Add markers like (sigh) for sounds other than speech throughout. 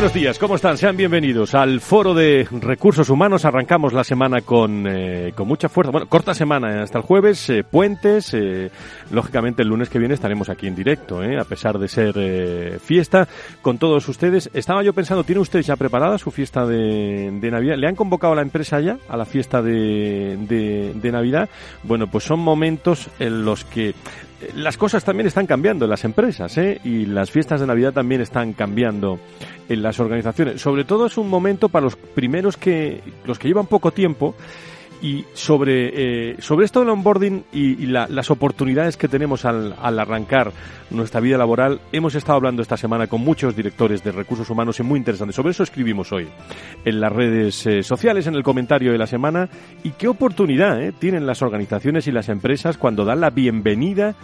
Buenos días, ¿cómo están? Sean bienvenidos al Foro de Recursos Humanos. Arrancamos la semana con, eh, con mucha fuerza. Bueno, corta semana hasta el jueves, eh, puentes. Eh, lógicamente el lunes que viene estaremos aquí en directo, a pesar de ser fiesta, con todos ustedes. Estaba yo pensando, ¿tiene usted ya preparada su fiesta de, Navidad? ¿Le han convocado a la empresa ya a la fiesta de, de Navidad? Bueno, pues son momentos en los que las cosas también están cambiando en las empresas ¿eh? y las fiestas de Navidad también están cambiando en las organizaciones. Sobre todo es un momento para los primeros que, los que llevan poco tiempo, y sobre, eh, sobre esto del onboarding y, las oportunidades que tenemos al, al, arrancar nuestra vida laboral, hemos estado hablando esta semana con muchos directores de recursos humanos y muy interesante. Sobre eso escribimos hoy en las redes eh, sociales, en el comentario de la semana, y qué oportunidad eh, tienen las organizaciones y las empresas cuando dan la bienvenida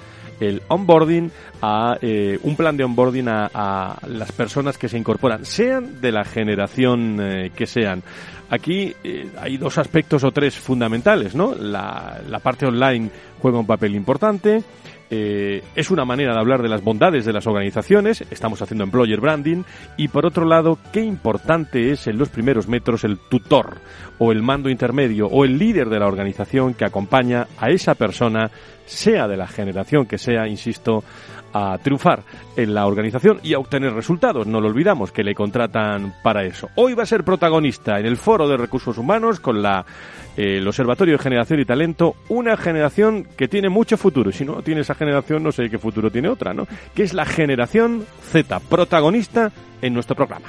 el onboarding a eh, un plan de onboarding a, a, las personas que se incorporan, sean de la generación eh, que sean. Aquí eh, hay dos aspectos o tres fundamentales, ¿no? La, la parte online juega un papel importante. Eh, es una manera de hablar de las bondades de las organizaciones, estamos haciendo employer branding, y por otro lado, qué importante es en los primeros metros el tutor o el mando intermedio o el líder de la organización que acompaña a esa persona, sea de la generación que sea, insisto, a triunfar en la organización y a obtener resultados. No lo olvidamos que le contratan para eso. Hoy va a ser protagonista en el Foro de Recursos Humanos con la eh, el Observatorio de Generación y Talento, una generación que tiene mucho futuro. Si no tiene esa generación, no sé qué futuro tiene otra, ¿no? Que es la generación Z, protagonista en nuestro programa.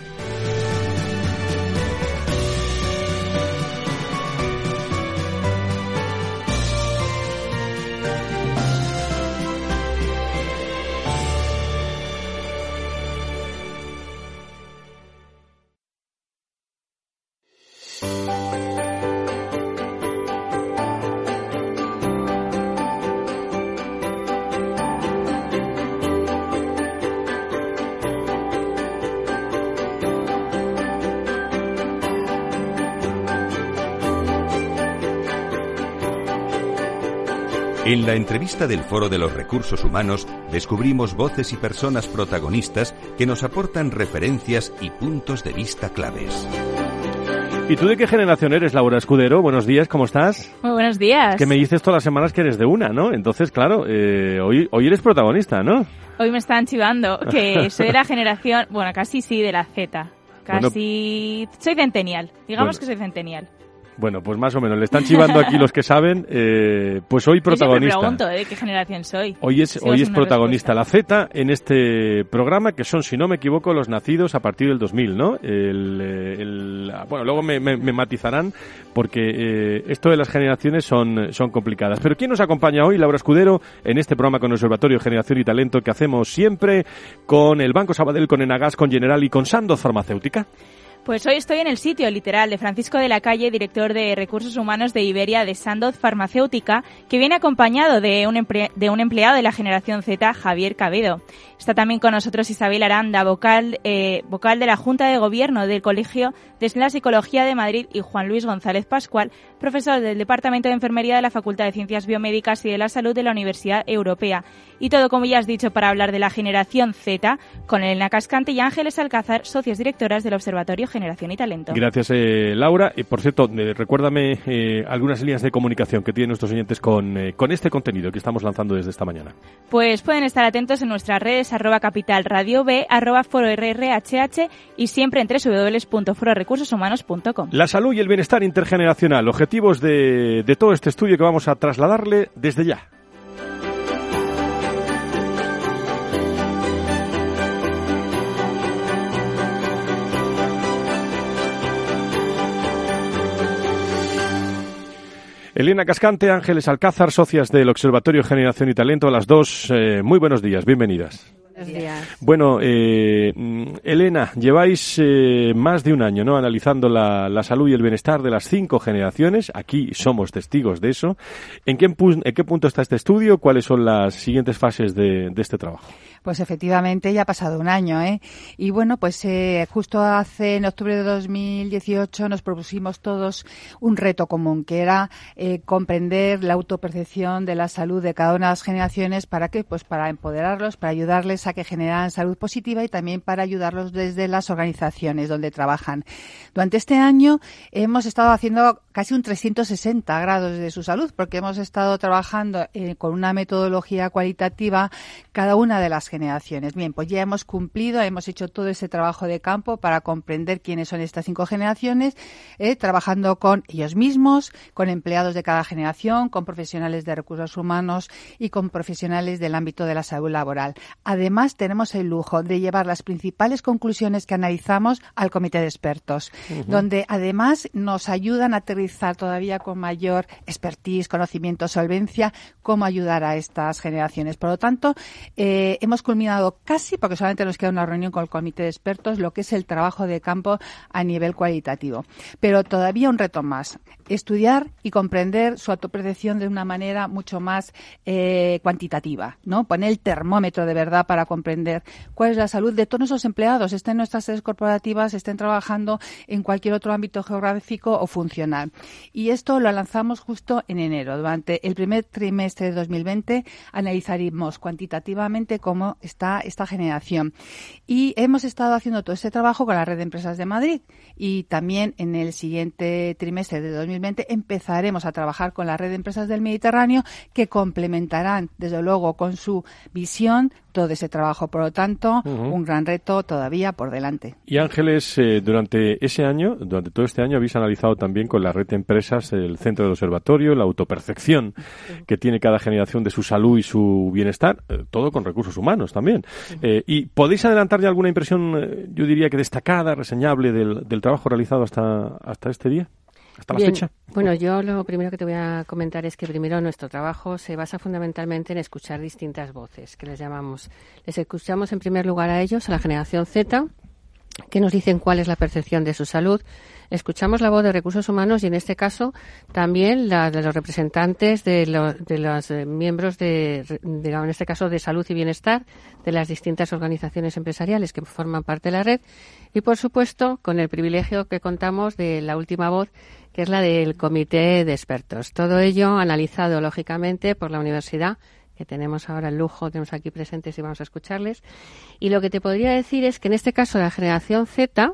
La entrevista del Foro de los Recursos Humanos descubrimos voces y personas protagonistas que nos aportan referencias y puntos de vista claves. ¿Y tú de qué generación eres, Laura Escudero? Buenos días, ¿cómo estás? Muy buenos días. Que me dices todas las semanas que eres de una, ¿no? Entonces, claro, eh, hoy, hoy eres protagonista, ¿no? Hoy me están chivando que (laughs) soy de la generación, bueno, casi sí, de la Z. Casi... soy centenial, digamos que soy centenial. Bueno, pues más o menos. Le están chivando aquí los que saben. Eh, pues hoy protagonista. Yo pregunto, ¿eh? ¿de qué generación soy? Hoy es, hoy es protagonista la Z en este programa, que son, si no me equivoco, los nacidos a partir del 2000, ¿no? El, el, bueno, luego me, me, me matizarán, porque eh, esto de las generaciones son, son complicadas. Pero ¿quién nos acompaña hoy? Laura Escudero, en este programa con el Observatorio Generación y Talento que hacemos siempre con el Banco Sabadell, con Enagas, con General y con Sandoz Farmacéutica. Pues hoy estoy en el sitio literal de Francisco de la Calle, director de Recursos Humanos de Iberia de Sandoz Farmacéutica, que viene acompañado de un, empleado de la generación Z, Javier Cabedo. Está también con nosotros Isabel Aranda, vocal, eh, vocal de la Junta de Gobierno del Colegio de la Psicología de Madrid y Juan Luis González Pascual, profesor del Departamento de Enfermería de la Facultad de Ciencias Biomédicas y de la Salud de la Universidad Europea. Y todo, como ya has dicho, para hablar de la generación Z, con Elena Cascante y Ángeles Alcázar, socios directoras del Observatorio Generación y Talento. Gracias, eh, Laura. Y por cierto, eh, recuérdame eh, algunas líneas de comunicación que tienen nuestros oyentes con, con este contenido que estamos lanzando desde esta mañana. Pues pueden estar atentos en nuestras redes arroba capital radio b arroba foro rrhh y siempre en www.fororecursoshumanos.com. La salud y el bienestar intergeneracional, objetivos de, de todo este estudio que vamos a trasladarle desde ya. Elena Cascante, Ángeles Alcázar, socias del Observatorio Generación y Talento, a las dos. Eh, muy buenos días, bienvenidas. Buenos días. Bueno, eh, Elena, lleváis eh, más de un año ¿no? analizando la, la, salud y el bienestar de las cinco generaciones. Aquí somos testigos de eso. ¿En qué, en qué punto está este estudio? ¿Cuáles son las siguientes fases de, de este trabajo? Pues efectivamente ya ha pasado un año, ¿eh? Y bueno, pues eh, justo hace en octubre de 2018 nos propusimos todos un reto común, que era eh, comprender la autopercepción de la salud de cada una de las generaciones para que, pues para empoderarlos, para ayudarles a que generaran salud positiva y también para ayudarlos desde las organizaciones donde trabajan. Durante este año hemos estado haciendo casi un 360 grados de su salud, porque hemos estado trabajando eh, con una metodología cualitativa cada una de las generaciones. Bien, pues ya hemos cumplido, hemos hecho todo ese trabajo de campo para comprender quiénes son estas cinco generaciones, eh, trabajando con ellos mismos, con empleados de cada generación, con profesionales de recursos humanos y con profesionales del ámbito de la salud laboral. Además, tenemos el lujo de llevar las principales conclusiones que analizamos al comité de expertos, uh -huh. donde además nos ayudan a aterrizar todavía con mayor expertise, conocimiento, solvencia, cómo ayudar a estas generaciones. Por lo tanto, eh, hemos culminado casi, porque solamente nos queda una reunión con el comité de expertos, lo que es el trabajo de campo a nivel cualitativo. Pero todavía un reto más, estudiar y comprender su autopercepción de una manera mucho más eh, cuantitativa, ¿no? Poner el termómetro de verdad para comprender cuál es la salud de todos nuestros empleados, estén en nuestras sedes corporativas, estén trabajando en cualquier otro ámbito geográfico o funcional. Y esto lo lanzamos justo en enero. Durante el primer trimestre de 2020 analizaremos cuantitativamente cómo está esta generación. Y hemos estado haciendo todo este trabajo con la red de empresas de Madrid y también en el siguiente trimestre de 2020 empezaremos a trabajar con la red de empresas del Mediterráneo que complementarán, desde luego, con su visión todo ese trabajo. Por lo tanto, uh -huh. un gran reto todavía por delante. Y Ángeles, eh, durante ese año, durante todo este año, habéis analizado también con la red de empresas el centro del observatorio, la autopercepción que tiene cada generación de su salud y su bienestar, eh, todo con recursos humanos también. Eh, ¿Y podéis adelantar ya alguna impresión, eh, yo diría que destacada, reseñable del, del trabajo realizado hasta, hasta este día? hasta la Bien, fecha? Bueno, yo lo primero que te voy a comentar es que primero nuestro trabajo se basa fundamentalmente en escuchar distintas voces, que les llamamos. Les escuchamos en primer lugar a ellos, a la generación Z, que nos dicen cuál es la percepción de su salud. Escuchamos la voz de recursos humanos y en este caso también la de los representantes de, de los eh, miembros de, en este caso de salud y bienestar de las distintas organizaciones empresariales que forman parte de la red y por supuesto con el privilegio que contamos de la última voz que es la del comité de expertos. Todo ello analizado lógicamente por la universidad que tenemos ahora el lujo, tenemos aquí presentes y vamos a escucharles. Y lo que te podría decir es que en este caso la generación Z,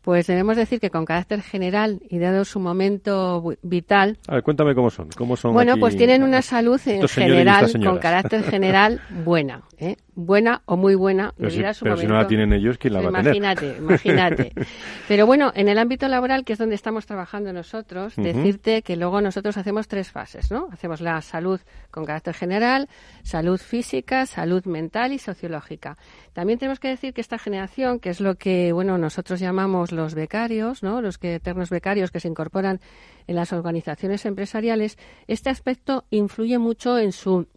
pues debemos decir que con carácter general y dado su momento vital. A ver, cuéntame cómo son. ¿Cómo son bueno, aquí, pues tienen una salud en general, con carácter general, (laughs) buena. ¿eh? Buena o muy buena. Pero, si, a su pero si no la tienen ellos, ¿quién la va a tener? Imagínate, imagínate. (laughs) pero bueno, en el ámbito laboral, que es donde estamos trabajando nosotros, uh -huh. decirte que luego nosotros hacemos tres fases, ¿no? Hacemos la salud con carácter general, salud física, salud mental y sociológica. También tenemos que decir que esta generación, que es lo que, bueno, nosotros llamamos los becarios, ¿no? Los que, eternos becarios que se incorporan en las organizaciones empresariales, este aspecto influye mucho en su,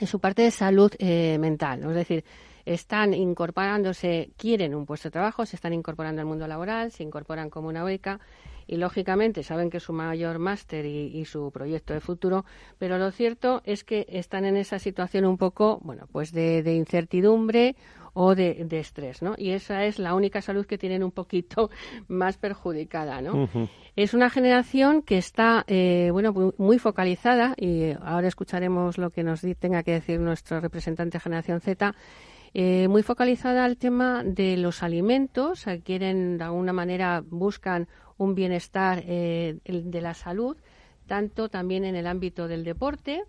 en su parte de salud eh, mental. Es decir, están incorporándose, quieren un puesto de trabajo, se están incorporando al mundo laboral, se incorporan como una beca y lógicamente saben que es su mayor máster y, su proyecto de futuro, pero lo cierto es que están en esa situación un poco, bueno, pues de incertidumbre o de, de, estrés, ¿no? Y esa es la única salud que tienen un poquito (laughs) más perjudicada, ¿no? Uh -huh. Es una generación que está, eh, bueno, muy focalizada y ahora escucharemos lo que nos tenga que decir nuestro representante de Generación Z eh, muy focalizada al tema de los alimentos, quieren de alguna manera buscan un bienestar eh, de la salud, tanto también en el ámbito del deporte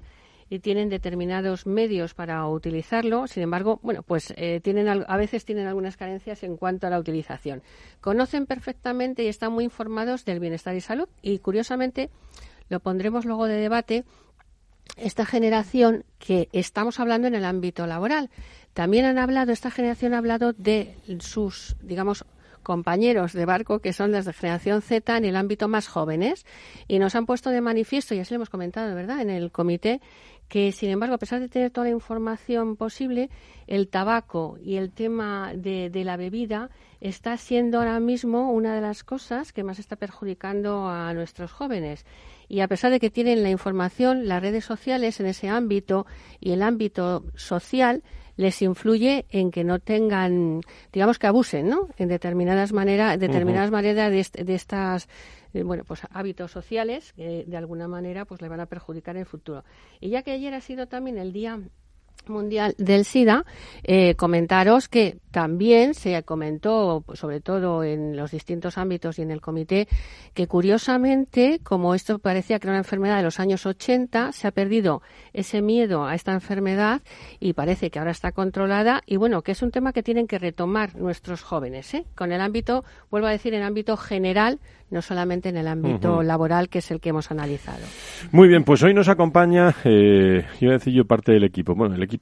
y tienen determinados medios para utilizarlo. Sin embargo, bueno, pues eh, tienen a veces tienen algunas carencias en cuanto a la utilización. Conocen perfectamente y están muy informados del bienestar y salud y curiosamente lo pondremos luego de debate esta generación que estamos hablando en el ámbito laboral. También han hablado, esta generación ha hablado de sus, digamos, compañeros de barco que son las de generación Z en el ámbito más jóvenes y nos han puesto de manifiesto, y así lo hemos comentado, ¿verdad?, en el comité, que sin embargo, a pesar de tener toda la información posible, el tabaco y el tema de, de la bebida está siendo ahora mismo una de las cosas que más está perjudicando a nuestros jóvenes y a pesar de que tienen la información, las redes sociales en ese ámbito y el ámbito social les influye en que no tengan, digamos que abusen, ¿no? En determinadas maneras, determinadas maneras de, de estas eh, bueno, pues hábitos sociales que de alguna manera pues le van a perjudicar en el futuro. Y ya que ayer ha sido también el día Mundial del SIDA, eh, comentaros que también se comentó, sobre todo en los distintos ámbitos y en el comité, que curiosamente, como esto parecía que era una enfermedad de los años 80, se ha perdido ese miedo a esta enfermedad y parece que ahora está controlada y bueno, que es un tema que tienen que retomar nuestros jóvenes, ¿eh? con el ámbito, vuelvo a decir, en el ámbito general, no solamente en el ámbito laboral, que es el que hemos analizado. Muy bien, pues hoy nos acompaña, eh, iba a decir yo, parte del equipo, bueno, el equipo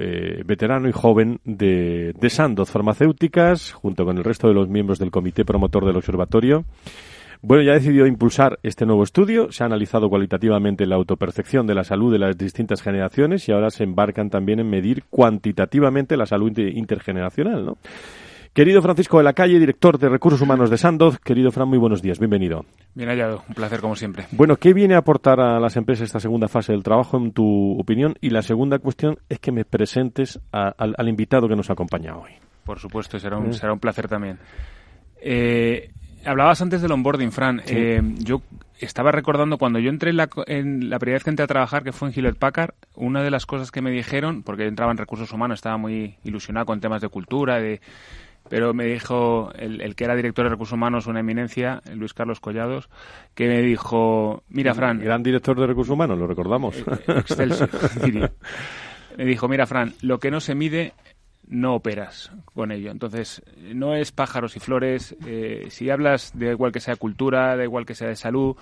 eh, veterano y joven de, de Sandoz Farmacéuticas, junto con el resto de los miembros del comité promotor del observatorio. Bueno, ya ha decidido impulsar este nuevo estudio, se ha analizado cualitativamente la autopercepción de la salud de las distintas generaciones y ahora se embarcan también en medir cuantitativamente la salud intergeneracional, ¿no? Querido Francisco de la Calle, director de Recursos Humanos de Sandoz, querido Fran, muy buenos días, bienvenido. Bien hallado, un placer como siempre. Bueno, ¿qué viene a aportar a las empresas esta segunda fase del trabajo, en tu opinión? Y la segunda cuestión es que me presentes al, invitado que nos acompaña hoy. Por supuesto, será un, ¿Eh? será un placer también. Eh, hablabas antes del onboarding, Fran. Eh, yo estaba recordando cuando yo entré en la, en la primera vez que entré a trabajar, que fue en Hewlett Packard, una de las cosas que me dijeron, porque yo entraba en recursos humanos, estaba muy ilusionado con temas de cultura, de pero me dijo el, que era director de recursos humanos, una eminencia, Luis Carlos Collados, que me dijo, mira Fran... Gran director de recursos humanos, lo recordamos. Eh, excelso, diría. (laughs) Me dijo, mira Fran, lo que no se mide no operas con ello. Entonces, no es pájaros y flores. Eh, si hablas de igual que sea cultura, de igual que sea de salud,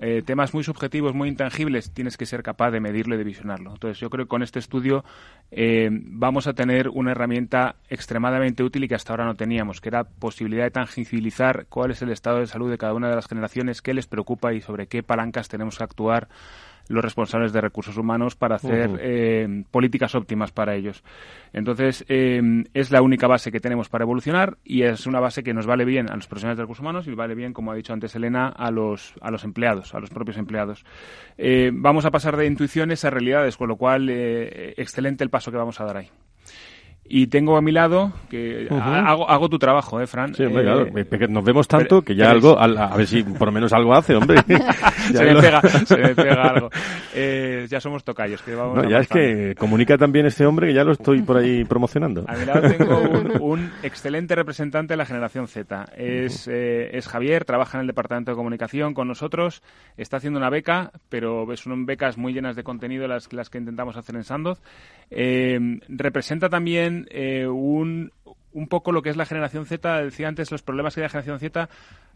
eh, temas muy subjetivos, muy intangibles, tienes que ser capaz de medirlo y de visionarlo. Entonces, yo creo que con este estudio eh, vamos a tener una herramienta extremadamente útil y que hasta ahora no teníamos, que era posibilidad de tangibilizar cuál es el estado de salud de cada una de las generaciones, qué les preocupa y sobre qué palancas tenemos que actuar los responsables de recursos humanos para hacer eh, políticas óptimas para ellos. Entonces, eh, es la única base que tenemos para evolucionar y es una base que nos vale bien a los profesionales de recursos humanos y vale bien, como ha dicho antes Elena, a los, a los empleados, a los propios empleados. Eh, vamos a pasar de intuiciones a realidades, con lo cual, excelente el paso que vamos a dar ahí. Y tengo a mi lado, que hago, hago, tu trabajo, ¿eh, Fran? Sí, hombre, claro. Eh, nos vemos tanto que ya algo, a, ver si por lo menos algo hace, hombre. (laughs) se, me pega, se me pega (laughs) algo. Eh, ya somos tocayos. Que vamos no, ya es que comunica también este hombre que ya lo estoy por ahí promocionando. A mi lado tengo (laughs) un, excelente representante de la generación Z. Es, eh, es Javier, trabaja en el departamento de comunicación con nosotros. Está haciendo una beca, pero son becas muy llenas de contenido las, las que intentamos hacer en Sandoz. representa también eh, un, un poco lo que es la generación Z. Decía antes los problemas que hay la generación Z.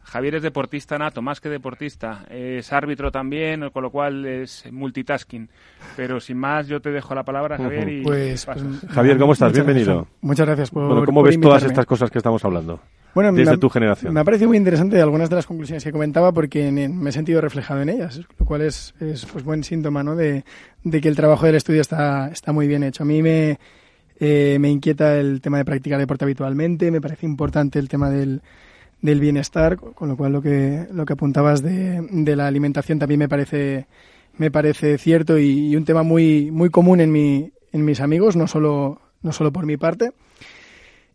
Javier es deportista nato, más que deportista. Es árbitro también, con lo cual es multitasking. Pero sin más, yo te dejo la palabra, Javier. y pues, pues, Javier, ¿cómo estás? Bienvenido. muchas gracias por. ¿Cómo ves todas estas cosas que estamos hablando? Bueno, desde tu generación. Me ha parecido muy interesante algunas de las conclusiones que comentaba porque me he sentido reflejado en ellas, lo cual es, es pues, buen síntoma ¿no? de, de que el trabajo del estudio está, está muy bien hecho. A mí me eh, me inquieta el tema de practicar deporte habitualmente, me parece importante el tema del, del bienestar, con lo cual lo que, lo que apuntabas de, de la alimentación también me parece, me parece cierto y, un tema muy, muy común en, mi, en mis amigos, no solo, no solo por mi parte.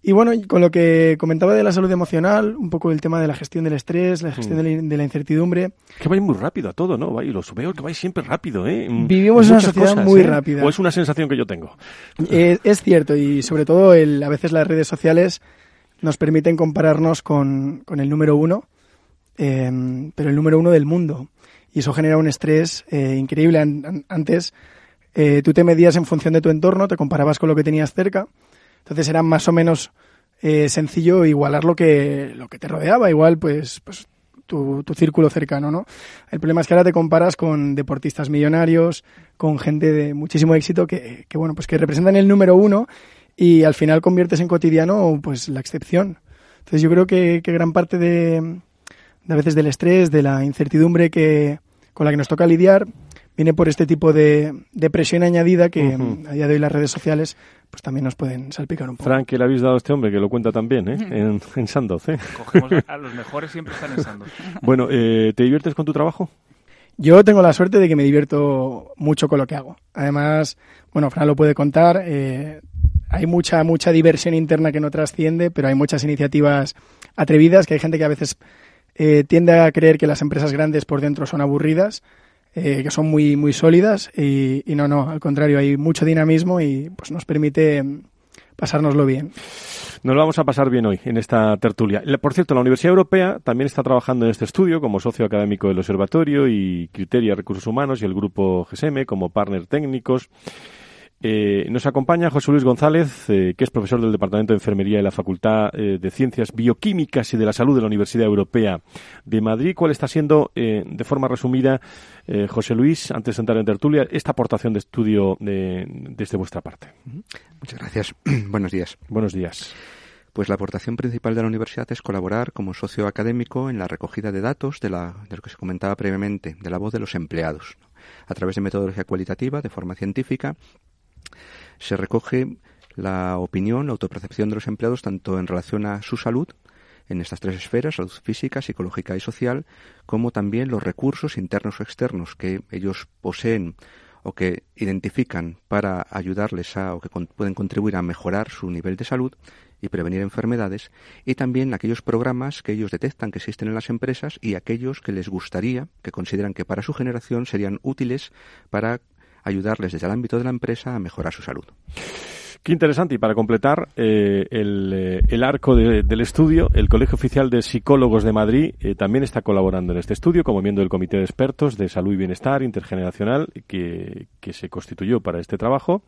Y bueno, con lo que comentaba de la salud emocional, un poco el tema de la gestión del estrés, la gestión mm. de, la, incertidumbre. Que vais muy rápido a todo, ¿no? Los veo que vais siempre rápido, ¿eh? Vivimos una sociedad muy ¿eh? rápida. ¿O es una sensación que yo tengo? Eh, es cierto, y sobre todo el, a veces las redes sociales nos permiten compararnos con, con el número uno, em, pero el número uno del mundo. Y eso genera un estrés eh, increíble. Antes tú te medías en función de tu entorno, te comparabas con lo que tenías cerca entonces era más o menos eh, sencillo igualar lo que, lo que te rodeaba, igual pues, pues tu, tu, círculo cercano, ¿no? El problema es que ahora te comparas con deportistas millonarios, con gente de muchísimo éxito que, que bueno, pues que representan el número uno y al final conviertes en cotidiano pues la excepción. Entonces yo creo que, que gran parte de, de a veces del estrés, de la incertidumbre que, con la que nos toca lidiar, viene por este tipo de, de presión añadida que a día de hoy las redes sociales pues también nos pueden salpicar un poco. Frank, ¿qué le habéis dado a este hombre que lo cuenta también ¿eh? (laughs) en, en Sandoz? ¿eh? Cogemos a los mejores siempre están en Sandoz. (laughs) bueno, eh, ¿te diviertes con tu trabajo? Yo tengo la suerte de que me divierto mucho con lo que hago. Además, bueno, Fran lo puede contar, eh, hay mucha, mucha diversión interna que no trasciende, pero hay muchas iniciativas atrevidas, que hay gente que a veces eh, tiende a creer que las empresas grandes por dentro son aburridas eh, que son muy, muy sólidas y, no, no, al contrario, hay mucho dinamismo y pues nos permite mm, pasárnoslo bien. Nos lo vamos a pasar bien hoy en esta tertulia. Por cierto, la Universidad Europea también está trabajando en este estudio como socio académico del Observatorio y Criteria Recursos Humanos y el grupo GSM como partner técnicos. Eh, nos acompaña José Luis González, eh, que es profesor del Departamento de Enfermería de la Facultad eh, de Ciencias Bioquímicas y de la Salud de la Universidad Europea de Madrid. ¿Cuál está siendo, de forma resumida, José Luis, antes de entrar en tertulia, esta aportación de estudio desde vuestra parte? Muchas gracias. (clears throat) Buenos días. Buenos días. Pues la aportación principal de la universidad es colaborar como socio académico en la recogida de datos de, la, de lo que se comentaba previamente, de la voz de los empleados, a través de metodología cualitativa, de forma científica, se recoge la opinión, la autopercepción de los empleados tanto en relación a su salud, en estas tres esferas, salud física, psicológica y social, como también los recursos internos o externos que ellos poseen o que identifican para ayudarles a o que pueden contribuir a mejorar su nivel de salud y prevenir enfermedades, y también aquellos programas que ellos detectan que existen en las empresas y aquellos que les gustaría, que consideran que para su generación serían útiles para ayudarles desde el ámbito de la empresa a mejorar su salud. Qué interesante. Y para completar eh, eh, el, arco del estudio, el Colegio Oficial de Psicólogos de Madrid eh, también está colaborando en este estudio como miembro del Comité de Expertos de Salud y Bienestar Intergeneracional que, se constituyó para este trabajo.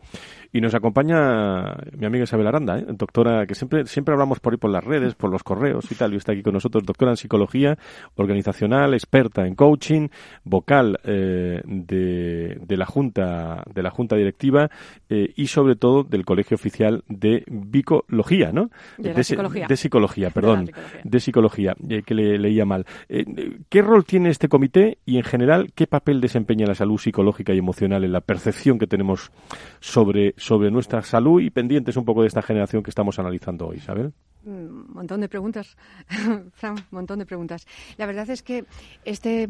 Y nos acompaña mi amiga Isabel Aranda, doctora, que siempre, siempre hablamos por ahí por las redes, por los correos y tal, y está aquí con nosotros, doctora en Psicología Organizacional, experta en coaching, vocal de, de, la Junta, de la Junta Directiva y sobre todo del Colegio Oficial de Bicología, ¿no? De, psicología. De psicología, perdón. De, psicología, eh, que le leía mal. Eh, ¿Qué rol tiene este comité y, en general, qué papel desempeña la salud psicológica y emocional en la percepción que tenemos sobre, sobre nuestra salud y pendientes un poco de esta generación que estamos analizando hoy, Isabel? Un montón de preguntas, (laughs) Fran, un montón de preguntas. La verdad es que este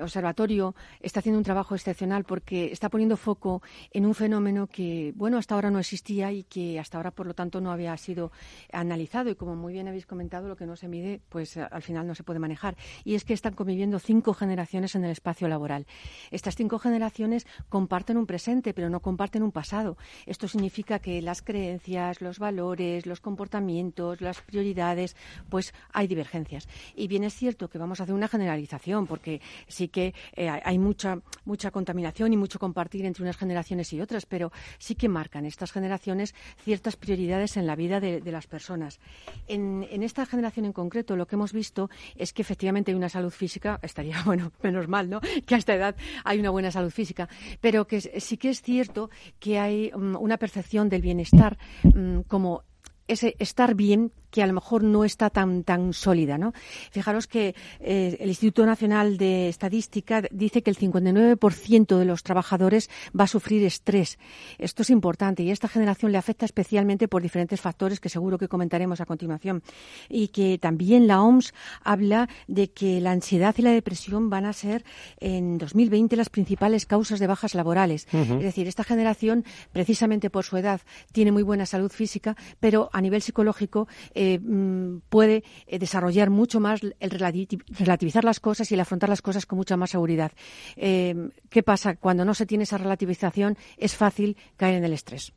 observatorio está haciendo un trabajo excepcional porque está poniendo foco en un fenómeno que, bueno, hasta ahora no existía y que hasta ahora, por lo tanto, no había sido analizado. Y como muy bien habéis comentado, lo que no se mide, pues al final no se puede manejar. Y es que están conviviendo cinco generaciones en el espacio laboral. Estas cinco generaciones comparten un presente, pero no comparten un pasado. Esto significa que las creencias, los valores, los comportamientos, las prioridades, pues hay divergencias. Y bien es cierto que vamos a hacer una generalización, porque si sí que eh, hay mucha, mucha contaminación y mucho compartir entre unas generaciones y otras, pero sí que marcan estas generaciones ciertas prioridades en la vida de, las personas. En, esta generación en concreto, lo que hemos visto es que efectivamente hay una salud física, estaría, (laughs) bueno, menos mal, ¿no? Que a esta edad hay una buena salud física, pero que sí que es cierto que hay mm, una percepción del bienestar mm, como ese estar bien que a lo mejor no está tan, tan sólida. ¿no? Fijaros que eh, el Instituto Nacional de Estadística dice que el 59% de los trabajadores va a sufrir estrés. Esto es importante y a esta generación le afecta especialmente por diferentes factores que seguro que comentaremos a continuación. Y que también la OMS habla de que la ansiedad y la depresión van a ser en 2020 las principales causas de bajas laborales. Es decir, esta generación, precisamente por su edad, tiene muy buena salud física, pero a nivel psicológico eh, mm, puede eh, desarrollar mucho más el relativizar las cosas y el afrontar las cosas con mucha más seguridad. Eh, ¿Qué pasa? Cuando no se tiene esa relativización, es fácil caer en el estrés.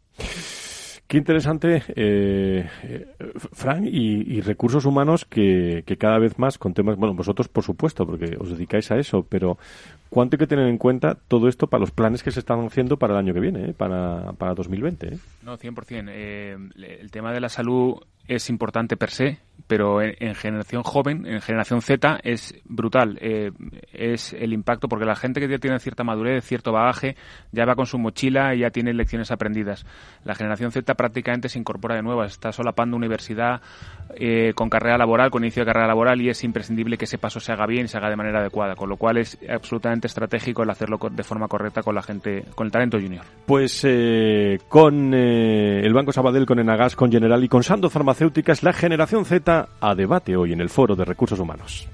Qué interesante, eh, Fran, y, recursos humanos que, que, cada vez más con temas, bueno, vosotros por supuesto, porque os dedicáis a eso, pero ¿cuánto hay que tener en cuenta todo esto para los planes que se están haciendo para el año que viene, eh, para, para 2020? Eh? No, 100%. Eh, el tema de la salud es importante per se, pero en, generación joven, en generación Z, es brutal. Eh, es el impacto porque la gente que ya tiene cierta madurez, cierto bagaje, ya va con su mochila y ya tiene lecciones aprendidas. La generación Z prácticamente se incorpora de nuevo, está solapando universidad eh, con carrera laboral, con inicio de carrera laboral y es imprescindible que ese paso se haga bien y se haga de manera adecuada, con lo cual es absolutamente estratégico el hacerlo de forma correcta con la gente, con el talento junior. Pues eh, con el Banco Sabadell, con Enagas, con General y con Sando Farmacéuticas, la generación Z a debate hoy en el Foro de Recursos Humanos.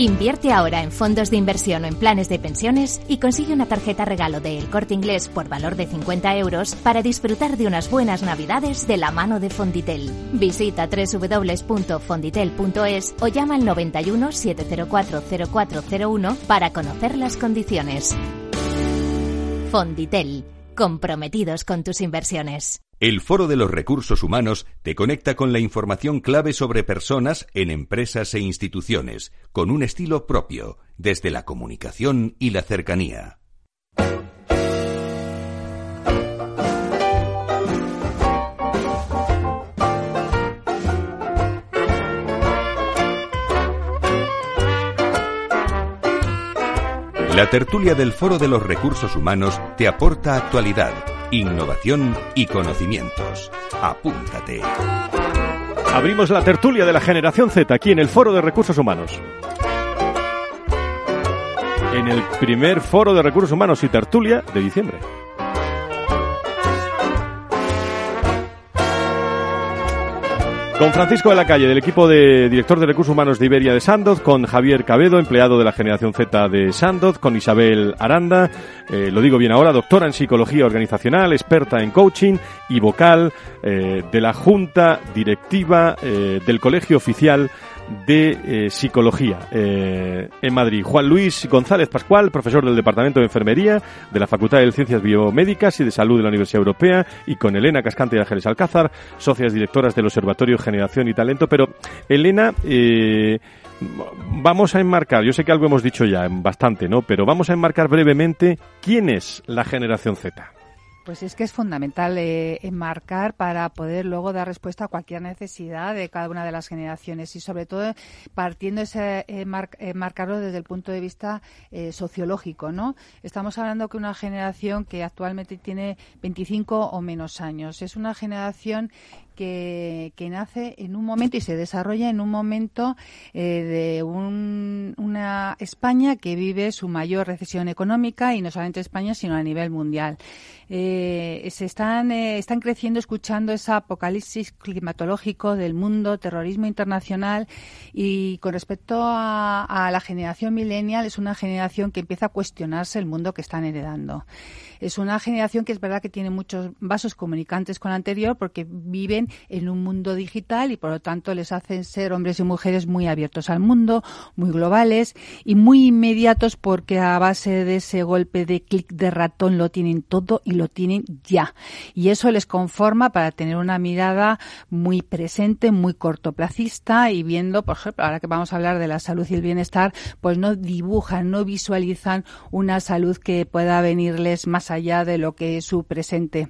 Invierte ahora en fondos de inversión o en planes de pensiones y consigue una tarjeta regalo de El Corte Inglés por valor de 50 euros para disfrutar de unas buenas navidades de la mano de Fonditel. Visita www.fonditel.es o llama al 91 704 0401 para conocer las condiciones. Fonditel, comprometidos con tus inversiones. El Foro de los Recursos Humanos te conecta con la información clave sobre personas en empresas e instituciones, con un estilo propio, desde la comunicación y la cercanía. La tertulia del Foro de los Recursos Humanos te aporta actualidad innovación y conocimientos. Apúntate. Abrimos la tertulia de la generación Z aquí en el Foro de Recursos Humanos. En el primer Foro de Recursos Humanos y tertulia de diciembre. Con Francisco de la Calle, del equipo de director de recursos humanos de Iberia de Sandoz, con Javier Cabedo, empleado de la generación Z de Sandoz, con Isabel Aranda, eh, lo digo bien ahora, doctora en psicología organizacional, experta en coaching y vocal eh, de la Junta Directiva eh, del Colegio Oficial de eh, Psicología eh, en Madrid. Juan Luis González Pascual, profesor del Departamento de Enfermería de la Facultad de Ciencias Biomédicas y de Salud de la Universidad Europea, y con Elena Cascante y Ángeles Alcázar, socias directoras del Observatorio Generación y Talento. Pero, Elena, eh, vamos a enmarcar, yo sé que algo hemos dicho ya bastante, ¿no? Pero vamos a enmarcar brevemente quién es la generación Z. Pues es que es fundamental eh, enmarcar para poder luego dar respuesta a cualquier necesidad de cada una de las generaciones y sobre todo partiendo ese eh, marcarlo desde el punto de vista eh, sociológico, ¿no? Estamos hablando que una generación que actualmente tiene 25 o menos años es una generación que, nace en un momento y se desarrolla en un momento eh, de una España que vive su mayor recesión económica y no solamente España sino a nivel mundial. Eh, se están, eh, están creciendo escuchando ese apocalipsis climatológico del mundo, terrorismo internacional y con respecto a, a la generación millennial es una generación que empieza a cuestionarse el mundo que están heredando. Es una generación que es verdad que tiene muchos vasos comunicantes con la anterior porque viven en un mundo digital y por lo tanto les hacen ser hombres y mujeres muy abiertos al mundo, muy globales y muy inmediatos porque a base de ese golpe de clic de ratón lo tienen todo y lo tienen ya. Y eso les conforma para tener una mirada muy presente, muy cortoplacista y viendo, por ejemplo, ahora que vamos a hablar de la salud y el bienestar, pues no dibujan, no visualizan una salud que pueda venirles más allá de lo que es su presente.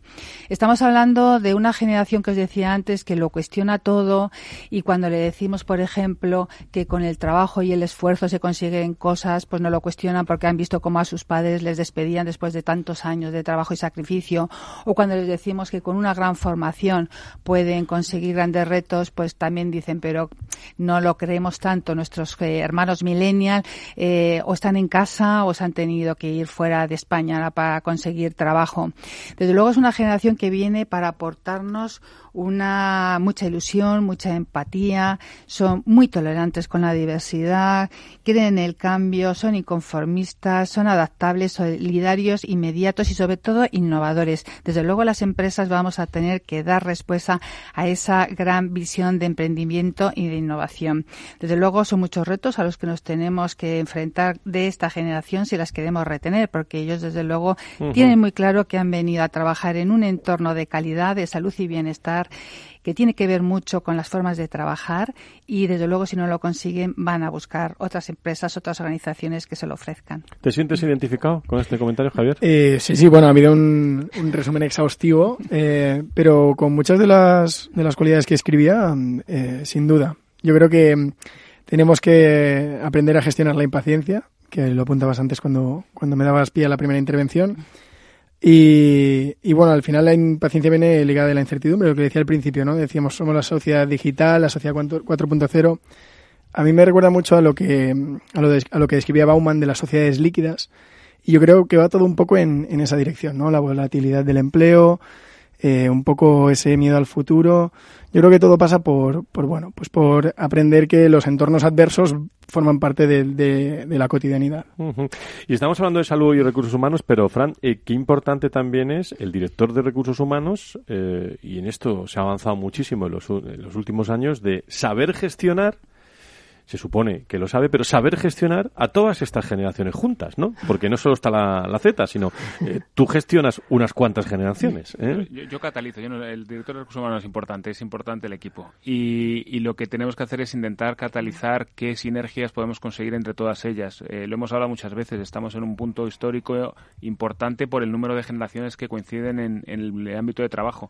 Estamos hablando de una generación que os decía antes que lo cuestiona todo y cuando le decimos, por ejemplo, que con el trabajo y el esfuerzo se consiguen cosas, pues no lo cuestionan porque han visto cómo a sus padres les despedían después de tantos años de trabajo y sacrificio o cuando les decimos que con una gran formación pueden conseguir grandes retos, pues también dicen, pero no lo creemos tanto. Nuestros eh, hermanos millennial eh, o están en casa o se han tenido que ir fuera de España para conseguir Desde luego es una generación que viene para aportarnos una mucha ilusión, mucha empatía, son muy tolerantes con la diversidad, creen en el cambio, son inconformistas, son adaptables, solidarios, inmediatos y sobre todo innovadores. Desde luego las empresas vamos a tener que dar respuesta a esa gran visión de emprendimiento y de innovación. Desde luego son muchos retos a los que nos tenemos que enfrentar de esta generación si las queremos retener, porque ellos desde luego tienen muy claro que han venido a trabajar en un entorno de calidad, de salud y bienestar que tiene que ver mucho con las formas de trabajar y desde luego si no lo consiguen van a buscar otras empresas, otras organizaciones que se lo ofrezcan. ¿Te sientes identificado con este comentario, Javier? Eh, sí, sí, bueno, ha habido un, resumen exhaustivo, eh, pero con muchas de las, de las cualidades que escribía, eh, sin duda. Yo creo que tenemos que aprender a gestionar la impaciencia, que lo apuntabas antes cuando, cuando me dabas pie a la primera intervención. Y, y, bueno, al final la impaciencia viene ligada de la incertidumbre, lo que decía al principio, ¿no? Decíamos, somos la sociedad digital, la sociedad 4.0. A mí me recuerda mucho a lo que, a lo, de, a lo que describía Bauman de las sociedades líquidas. Y yo creo que va todo un poco en, en esa dirección, ¿no? La volatilidad del empleo, eh, un poco ese miedo al futuro. Yo creo que todo pasa por, por, bueno, pues por aprender que los entornos adversos forman parte de, la cotidianidad. Y estamos hablando de salud y recursos humanos, pero Fran, eh, qué importante también es el director de recursos humanos, eh, y en esto se ha avanzado muchísimo en los últimos años, de saber gestionar se supone que lo sabe, pero saber gestionar a todas estas generaciones juntas, ¿no? Porque no solo está la, Z, sino eh, tú gestionas unas cuantas generaciones. (laughs) ¿eh? Yo, catalizo, el director de recursos humanos es importante, es importante el equipo. Y, lo que tenemos que hacer es intentar catalizar qué sinergias podemos conseguir entre todas ellas. Eh, lo hemos hablado muchas veces, estamos en un punto histórico importante por el número de generaciones que coinciden en el ámbito de trabajo.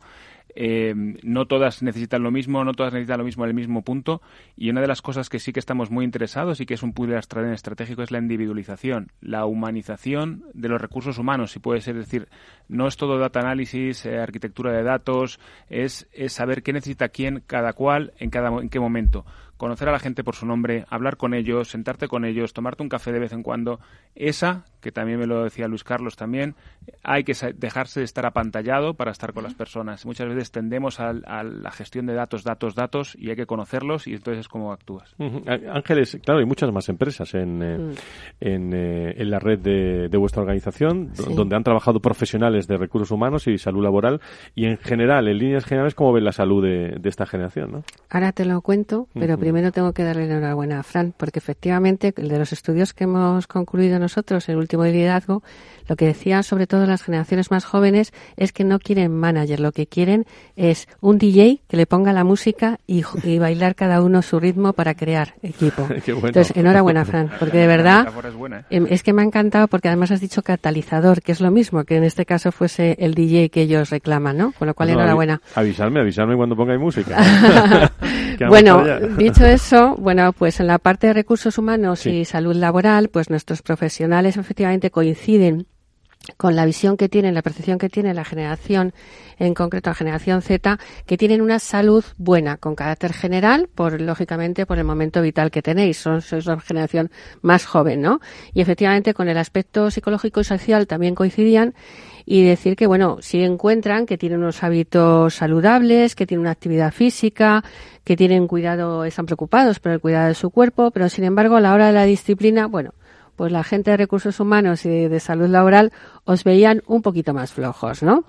Eh, no todas necesitan lo mismo, no todas necesitan lo mismo en el mismo punto. Y una de las cosas que sí que estamos muy interesados y que es un punto estratégico es la individualización, la humanización de los recursos humanos, si puede ser. decir, no es todo data análisis, eh, arquitectura de datos, es, es saber qué necesita quién, cada cual, en, cada, en qué momento conocer a la gente por su nombre, hablar con ellos, sentarte con ellos, tomarte un café de vez en cuando, esa, que también me lo decía Luis Carlos también, hay que dejarse de estar apantallado para estar con las personas. Muchas veces tendemos a, la gestión de datos, datos, datos y hay que conocerlos y entonces es como actúas. Ángeles, claro, hay muchas más empresas en, eh, mm. eh, en, la red de, vuestra organización donde han trabajado profesionales de recursos humanos y salud laboral y en general, en líneas generales, ¿cómo ven la salud de, esta generación? ¿no? Ahora te lo cuento, pero primero tengo que darle enhorabuena a Fran, porque efectivamente el de los estudios que hemos concluido nosotros, el último de liderazgo, lo que decían sobre todo las generaciones más jóvenes es que no quieren manager, lo que quieren es un DJ que le ponga la música y, bailar cada uno su ritmo para crear equipo. (laughs) Entonces, enhorabuena, Fran, porque de verdad ¿eh? em, es que me ha encantado porque además has dicho catalizador, que es lo mismo que en este caso fuese el DJ que ellos reclaman, ¿no? Con lo cual, enhorabuena. Avisarme, avisarme cuando pongáis música. (laughs) bueno, dicho (laughs) eso, bueno, pues en la parte de recursos humanos y salud laboral, pues nuestros profesionales efectivamente coinciden con la visión que tienen, la percepción que tiene la generación, en concreto la generación Z, que tienen una salud buena, con carácter general, por lógicamente por el momento vital que tenéis. Son, sois una generación más joven, ¿no? Y efectivamente con el aspecto psicológico y social también coincidían y decir que, bueno, si encuentran que tienen unos hábitos saludables, que tienen una actividad física, que tienen cuidado, están preocupados por el cuidado de su cuerpo, pero sin embargo a la hora de la disciplina, bueno, pues la gente de recursos humanos y de salud laboral os veían un poquito más flojos, ¿no?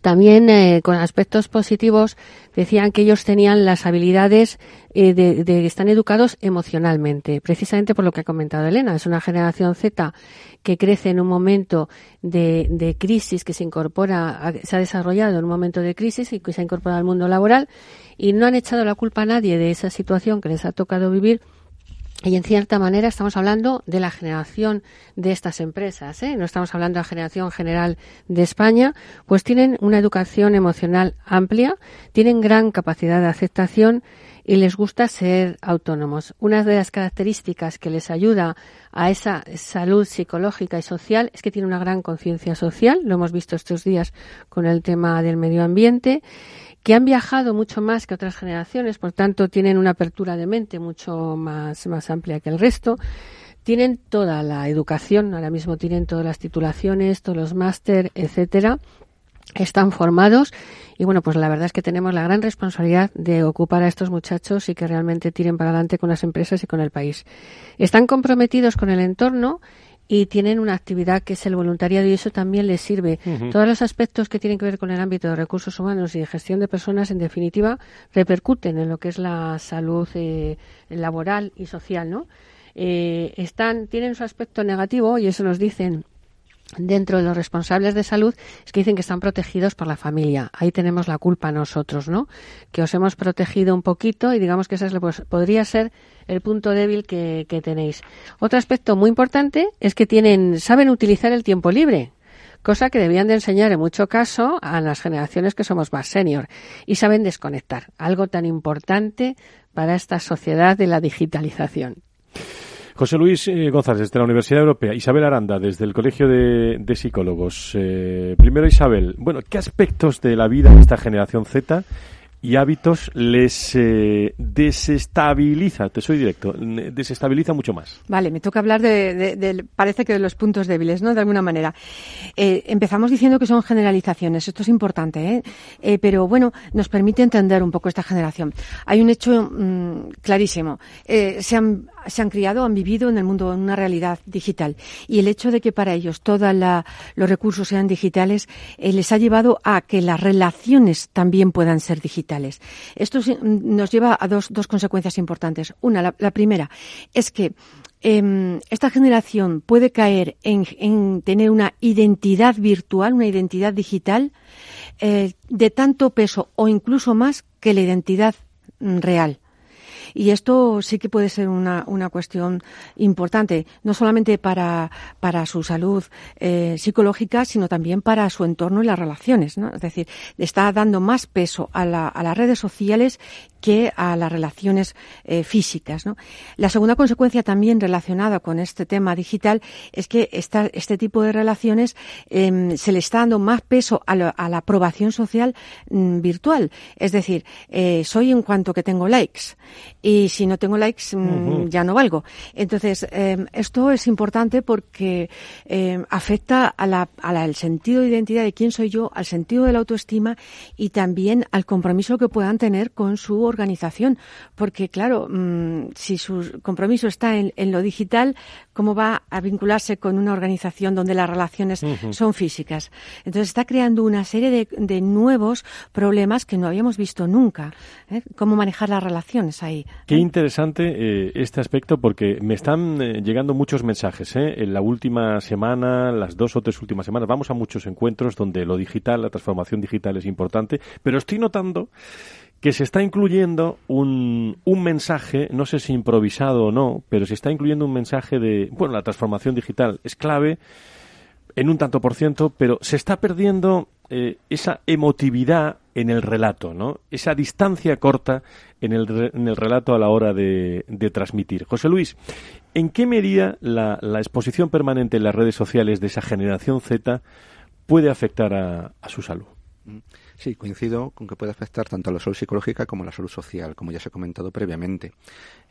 También eh, con aspectos positivos decían que ellos tenían las habilidades eh, de, de, están educados emocionalmente, precisamente por lo que ha comentado Elena. Es una generación Z que crece en un momento de, de crisis, que se incorpora, se ha desarrollado en un momento de crisis y que se ha incorporado al mundo laboral y no han echado la culpa a nadie de esa situación que les ha tocado vivir y en cierta manera estamos hablando de la generación de estas empresas, ¿eh? no estamos hablando de la generación general de España, pues tienen una educación emocional amplia, tienen gran capacidad de aceptación y les gusta ser autónomos. Una de las características que les ayuda a esa salud psicológica y social es que tienen una gran conciencia social, lo hemos visto estos días con el tema del medio ambiente que han viajado mucho más que otras generaciones, por tanto tienen una apertura de mente mucho más, más amplia que el resto. Tienen toda la educación, ahora mismo tienen todas las titulaciones, todos los máster, etcétera. Están formados y bueno, pues la verdad es que tenemos la gran responsabilidad de ocupar a estos muchachos y que realmente tiren para adelante con las empresas y con el país. Están comprometidos con el entorno y tienen una actividad que es el voluntariado y eso también les sirve. Todos los aspectos que tienen que ver con el ámbito de recursos humanos y de gestión de personas, en definitiva, repercuten en lo que es la salud eh, laboral y social, ¿no? Eh, están, tienen su aspecto negativo y eso nos dicen dentro de los responsables de salud es que dicen que están protegidos por la familia. Ahí tenemos la culpa nosotros, ¿no? Que os hemos protegido un poquito y digamos que ese es, pues, podría ser el punto débil que, que tenéis. Otro aspecto muy importante es que tienen, saben utilizar el tiempo libre cosa que debían de enseñar en mucho caso a las generaciones que somos más senior y saben desconectar, algo tan importante para esta sociedad de la digitalización. José Luis eh, González, desde la Universidad Europea. Isabel Aranda, desde el Colegio de, Psicólogos. Eh, primero, Isabel, bueno, ¿qué aspectos de la vida de esta generación Z y hábitos les eh, desestabiliza, te soy directo, desestabiliza mucho más. Vale, me toca hablar de, parece que de los puntos débiles, ¿no? De alguna manera. Eh, empezamos diciendo que son generalizaciones, esto es importante, ¿eh? ¿eh? pero bueno, nos permite entender un poco esta generación. Hay un hecho mm, clarísimo. se, han, se han criado, han vivido en el mundo, en una realidad digital. Y el hecho de que para ellos todos los recursos sean digitales les ha llevado a que las relaciones también puedan ser digitales esto nos lleva a dos, dos consecuencias importantes. Una, la, primera, es que em, esta generación puede caer en, tener una identidad virtual, una identidad digital, eh, de tanto peso o incluso más que la identidad mm, real. Y esto sí que puede ser una, una cuestión importante, no solamente para, para su salud eh, psicológica, sino también para su entorno y las relaciones. ¿no? Es decir, está dando más peso a, la, a las redes sociales que a las relaciones eh, físicas. ¿no? La segunda consecuencia también relacionada con este tema digital es que esta, este tipo de relaciones eh, se le está dando más peso a, lo, a la aprobación social mm, virtual. Es decir, eh, soy en cuanto que tengo likes y si no tengo likes mm, ya no valgo. Entonces, em, esto es importante porque em, afecta al sentido de identidad de quién soy yo, al sentido de la autoestima y también al compromiso que puedan tener con su organización. Porque, claro, mm, si su compromiso está en, lo digital, ¿cómo va a vincularse con una organización donde las relaciones son físicas? Entonces, está creando una serie de, nuevos problemas que no habíamos visto nunca. ¿eh? ¿Cómo manejar las relaciones ahí? Qué interesante eh, este aspecto porque me están eh, llegando muchos mensajes. En la última semana, las dos o tres últimas semanas, vamos a muchos encuentros donde lo digital, la transformación digital es importante, pero estoy notando que se está incluyendo un, un mensaje, no sé si improvisado o no, pero se está incluyendo un mensaje de, bueno, la transformación digital es clave en un tanto por ciento, pero se está perdiendo eh, esa emotividad en el relato, ¿no? Esa distancia corta en el, en el relato a la hora de, de, transmitir. José Luis, ¿en qué medida la, la, exposición permanente en las redes sociales de esa generación Z puede afectar a, su salud? Mm. Sí, coincido con que puede afectar tanto a la salud psicológica como a la salud social, como ya se ha comentado previamente.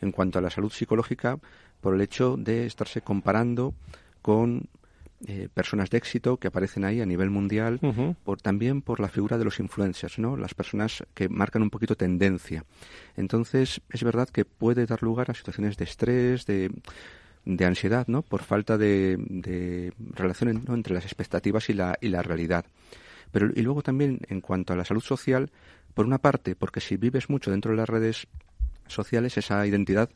En cuanto a la salud psicológica, por el hecho de estarse comparando con eh, personas de éxito que aparecen ahí a nivel mundial, por, también por la figura de los influencers, ¿no? Las personas que marcan un poquito tendencia. Entonces, es verdad que puede dar lugar a situaciones de estrés, de, de ansiedad, ¿no? Por falta de, de relación entre las expectativas y la, y la realidad. Pero y luego también en cuanto a la salud social, por una parte, porque si vives mucho dentro de las redes sociales, esa identidad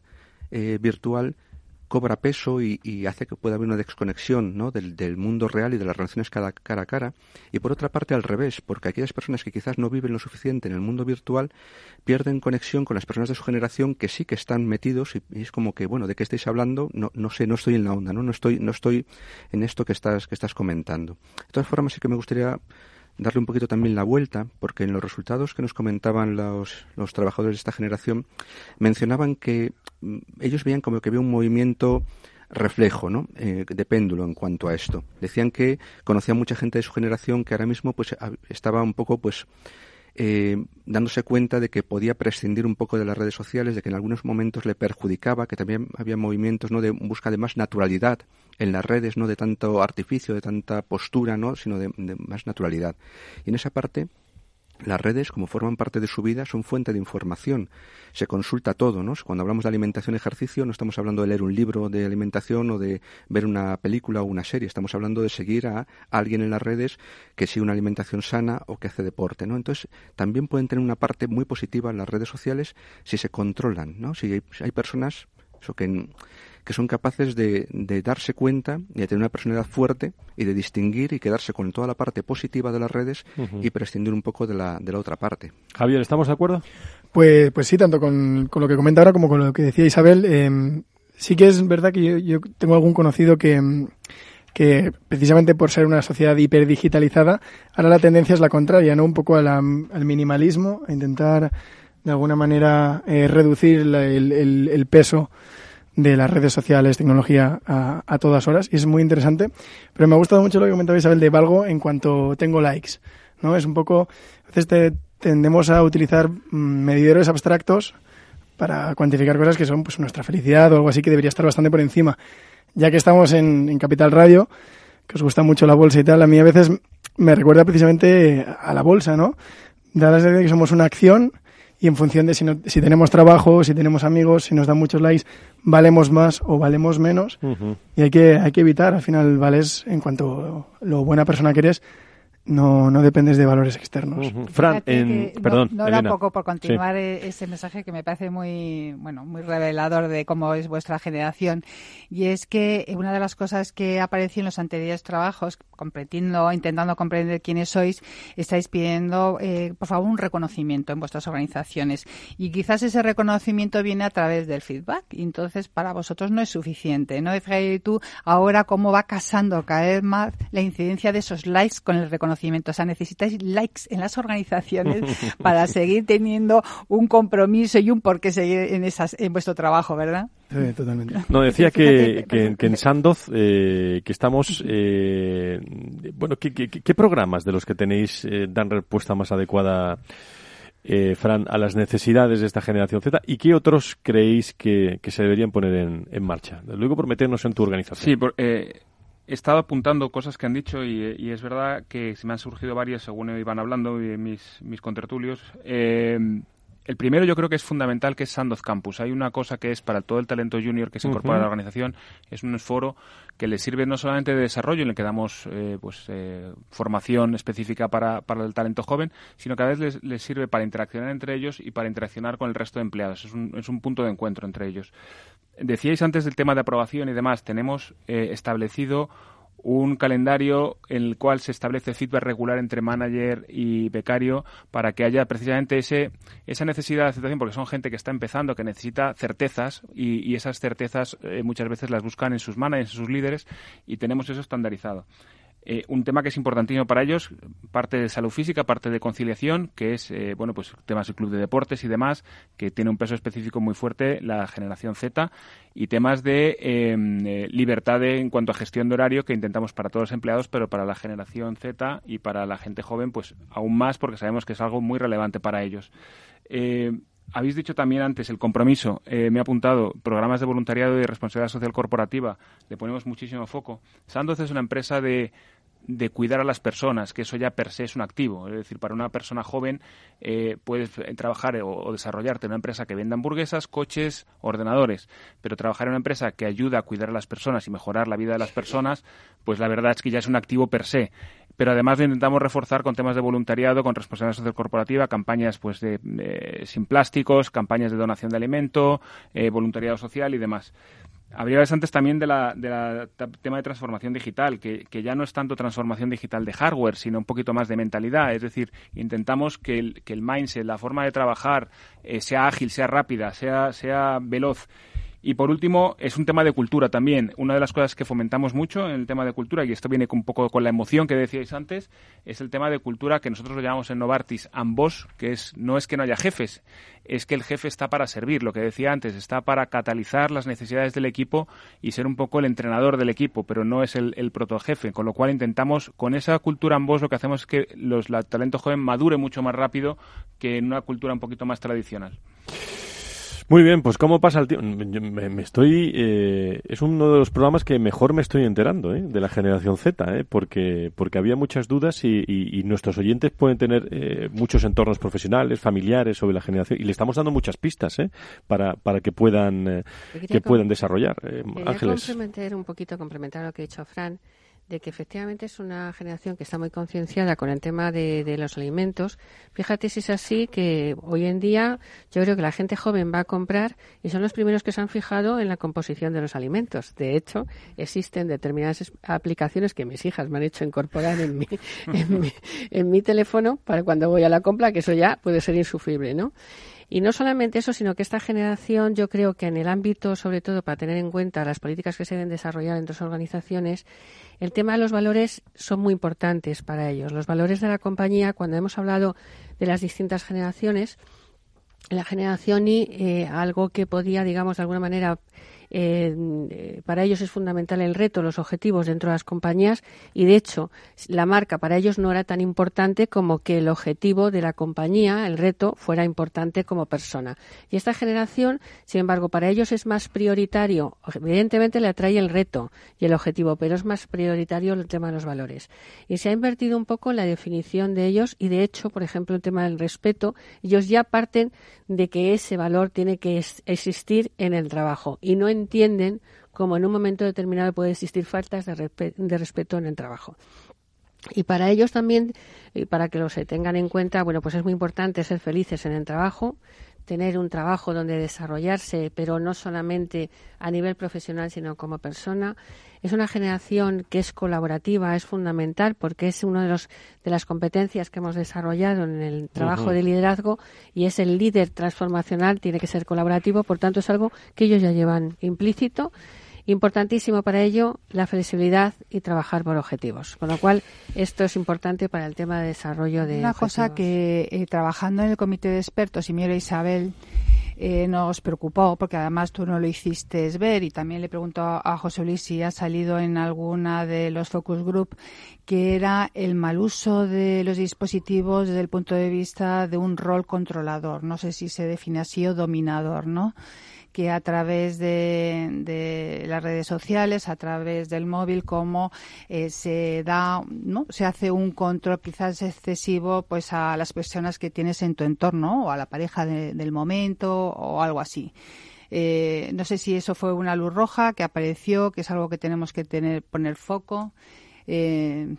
eh, virtual cobra peso y, hace que pueda haber una desconexión ¿no? del, mundo real y de las relaciones cara, a cara. Y por otra parte, al revés, porque aquellas personas que quizás no viven lo suficiente en el mundo virtual pierden conexión con las personas de su generación que sí que están metidos y, es como que, bueno, ¿de qué estáis hablando? No, no sé, no estoy en la onda, ¿no? No estoy, no estoy en esto que estás, que estás comentando. De todas formas, sí que me gustaría darle un poquito también la vuelta, porque en los resultados que nos comentaban los, los trabajadores de esta generación, mencionaban que mm, ellos veían como que había un movimiento reflejo ¿no? Eh, de péndulo en cuanto a esto. Decían que conocían mucha gente de su generación que ahora mismo pues estaba un poco pues eh, dándose cuenta de que podía prescindir un poco de las redes sociales, de que en algunos momentos le perjudicaba, que también había movimientos ¿no? de busca de más naturalidad en las redes, no de tanto artificio, de tanta postura, ¿no? sino de más naturalidad. Y en esa parte las redes, como forman parte de su vida, son fuente de información. Se consulta todo, ¿no? Cuando hablamos de alimentación y ejercicio, no estamos hablando de leer un libro de alimentación o de ver una película o una serie. Estamos hablando de seguir a alguien en las redes que sigue una alimentación sana o que hace deporte, ¿no? Entonces, también pueden tener una parte muy positiva en las redes sociales si se controlan, ¿no? Si hay, personas eso que que son capaces de, darse cuenta y de tener una personalidad fuerte y de distinguir y quedarse con toda la parte positiva de las redes y prescindir un poco de la, de la otra parte. Javier, ¿estamos de acuerdo? Pues, pues sí, tanto con, lo que comenta ahora como con lo que decía Isabel. Em, sí que es verdad que yo, tengo algún conocido que, em, que precisamente por ser una sociedad hiperdigitalizada, ahora la tendencia es la contraria, ¿no? Un poco al minimalismo, a intentar de alguna manera eh, reducir el, el, peso de las redes sociales, tecnología a, a, todas horas y es muy interesante. Pero me ha gustado mucho lo que comentaba Isabel de Valgo en cuanto tengo likes. ¿no? Es un poco, a veces tendemos a utilizar mm, medidores abstractos para cuantificar cosas que son pues nuestra felicidad o algo así que debería estar bastante por encima. Ya que estamos en, en Capital Radio, que os gusta mucho la bolsa y tal, a mí a veces me recuerda precisamente a la bolsa, ¿no? Dadas de que somos una acción y en función de si, si tenemos trabajo, si tenemos amigos, si nos dan muchos likes, valemos más o valemos menos. Y hay que, hay que evitar, al final, vales en cuanto lo buena persona que eres, no, no dependes de valores externos. Fran, perdón, no, era poco por continuar e-, ese mensaje que me parece muy, bueno, muy revelador de cómo es vuestra generación. Y es que una de las cosas que apareció en los anteriores trabajos, comprendiendo, intentando comprender quiénes sois, estáis pidiendo, eh, por favor, un reconocimiento en vuestras organizaciones. Y quizás ese reconocimiento viene a través del feedback. Y entonces, para vosotros no es suficiente, ¿no? Fíjate tú ahora cómo va casando cada vez más la incidencia de esos likes con el reconocimiento o sea, necesitáis likes en las organizaciones (laughs) para seguir teniendo un compromiso y un porqué seguir en, esas, en vuestro trabajo, ¿verdad? Sí, totalmente. No, decía que, que, en Sandoz, eh, que estamos, eh, bueno, ¿qué, ¿qué, programas de los que tenéis eh, dan respuesta más adecuada, eh, Fran, a las necesidades de esta generación Z y qué otros creéis que, que se deberían poner en, en marcha? Luego por meternos en tu organización. Sí, por, he estado apuntando cosas que han dicho y, es verdad que se me han surgido varias según iban hablando mis, mis contertulios. Eh, el primero yo creo que es fundamental, que es Sandoz Campus. Hay una cosa que es para todo el talento junior que se incorpora a la organización, es un foro que le sirve no solamente de desarrollo, en el que damos eh, pues, eh, formación específica para, para, el talento joven, sino que a veces les, sirve para interaccionar entre ellos y para interaccionar con el resto de empleados. Es un, es un punto de encuentro entre ellos. Decíais antes del tema de aprobación y demás, tenemos eh, establecido un calendario en el cual se establece feedback regular entre manager y becario para que haya precisamente ese, esa necesidad de aceptación, porque son gente que está empezando, que necesita certezas y, esas certezas eh, muchas veces las buscan en sus managers, en sus líderes y tenemos eso estandarizado. Eh, un tema que es importantísimo para ellos, parte de salud física, parte de conciliación, que es, eh, bueno, pues temas del club de deportes y demás, que tiene un peso específico muy fuerte la generación Z, y temas de em, eh, libertad en cuanto a gestión de horario que intentamos para todos los empleados, pero para la generación Z y para la gente joven, pues aún más, porque sabemos que es algo muy relevante para ellos. Habéis dicho también antes el compromiso. me ha apuntado programas de voluntariado y responsabilidad social corporativa. Le ponemos muchísimo foco. Sandoz es una empresa de de cuidar a las personas, que eso ya per se es un activo. Es decir, para una persona joven eh, puedes trabajar o, desarrollarte en una empresa que venda hamburguesas, coches, ordenadores, pero trabajar en una empresa que ayuda a cuidar a las personas y mejorar la vida de las personas, pues la verdad es que ya es un activo per se pero además lo intentamos reforzar con temas de voluntariado, con responsabilidad social corporativa, campañas pues de, sin plásticos, campañas de donación de alimento, eh, voluntariado social y demás. Habría antes también del de tema de transformación digital, que, ya no es tanto transformación digital de hardware, sino un poquito más de mentalidad. Es decir, intentamos que el, que el mindset, la forma de trabajar, eh, sea ágil, sea rápida, sea, sea veloz y por último, es un tema de cultura también. Una de las cosas que fomentamos mucho en el tema de cultura, y esto viene un poco con la emoción que decíais antes, es el tema de cultura que nosotros lo llamamos en Novartis ambos, que es no es que no haya jefes, es que el jefe está para servir, lo que decía antes, está para catalizar las necesidades del equipo y ser un poco el entrenador del equipo, pero no es el, protojefe. Con lo cual intentamos, con esa cultura ambos, lo que hacemos es que los, el talento joven madure mucho más rápido que en una cultura un poquito más tradicional. Muy bien, pues cómo pasa el tiempo. Me, estoy, eh, es uno de los programas que mejor me estoy enterando ¿eh? de la generación Z, ¿eh? porque porque había muchas dudas y, nuestros oyentes pueden tener eh, muchos entornos profesionales, familiares sobre la generación y le estamos dando muchas pistas ¿eh? para para que puedan que puedan desarrollar. Ángeles. complementar un poquito complementar lo que ha dicho Fran de que efectivamente es una generación que está muy concienciada con el tema de, los alimentos. Fíjate si es así que hoy en día yo creo que la gente joven va a comprar y son los primeros que se han fijado en la composición de los alimentos. De hecho, existen determinadas aplicaciones que mis hijas me han hecho incorporar en mi, en mi, en mi teléfono para cuando voy a la compra, que eso ya puede ser insufrible, ¿no? Y no solamente eso, sino que esta generación, yo creo que en el ámbito, sobre todo para tener en cuenta las políticas que se deben desarrollar en las organizaciones, el tema de los valores son muy importantes para ellos. Los valores de la compañía, cuando hemos hablado de las distintas generaciones, la generación Y, eh, algo que podía, digamos, de alguna manera eh, para ellos es fundamental el reto, los objetivos dentro de las compañías y, de hecho, la marca para ellos no era tan importante como que el objetivo de la compañía, el reto, fuera importante como persona. Y esta generación, sin embargo, para ellos es más prioritario, evidentemente le atrae el reto y el objetivo, pero es más prioritario el tema de los valores. Y se ha invertido un poco en la definición de ellos y, de hecho, por ejemplo, el tema del respeto, ellos ya parten de que ese valor tiene que existir en el trabajo y no entienden cómo en un momento determinado puede existir faltas de, respeto en el trabajo. Y para ellos también, y para que lo se tengan en cuenta, bueno, pues es muy importante ser felices en el trabajo, tener un trabajo donde desarrollarse, pero no solamente a nivel profesional, sino como persona. Es una generación que es colaborativa, es fundamental porque es una de, los, de las competencias que hemos desarrollado en el trabajo de liderazgo y es el líder transformacional, tiene que ser colaborativo, por tanto es algo que ellos ya llevan implícito Importantísimo para ello la flexibilidad y trabajar por objetivos. Con lo cual, esto es importante para el tema de desarrollo de. Una cosa que eh, trabajando en el comité de expertos, y mira Isabel, eh, nos preocupó, porque además tú no lo hiciste ver, y también le preguntó a José Luis si ha salido en alguna de los focus group, que era el mal uso de los dispositivos desde el punto de vista de un rol controlador. No sé si se define así o dominador, ¿no? Que a través de, las redes sociales, a través del móvil, como eh, se da, ¿no? Se hace un control quizás excesivo, pues a las personas que tienes en tu entorno o a la pareja del momento o algo así. Eh, no sé si eso fue una luz roja que apareció, que es algo que tenemos que tener poner foco. Eh,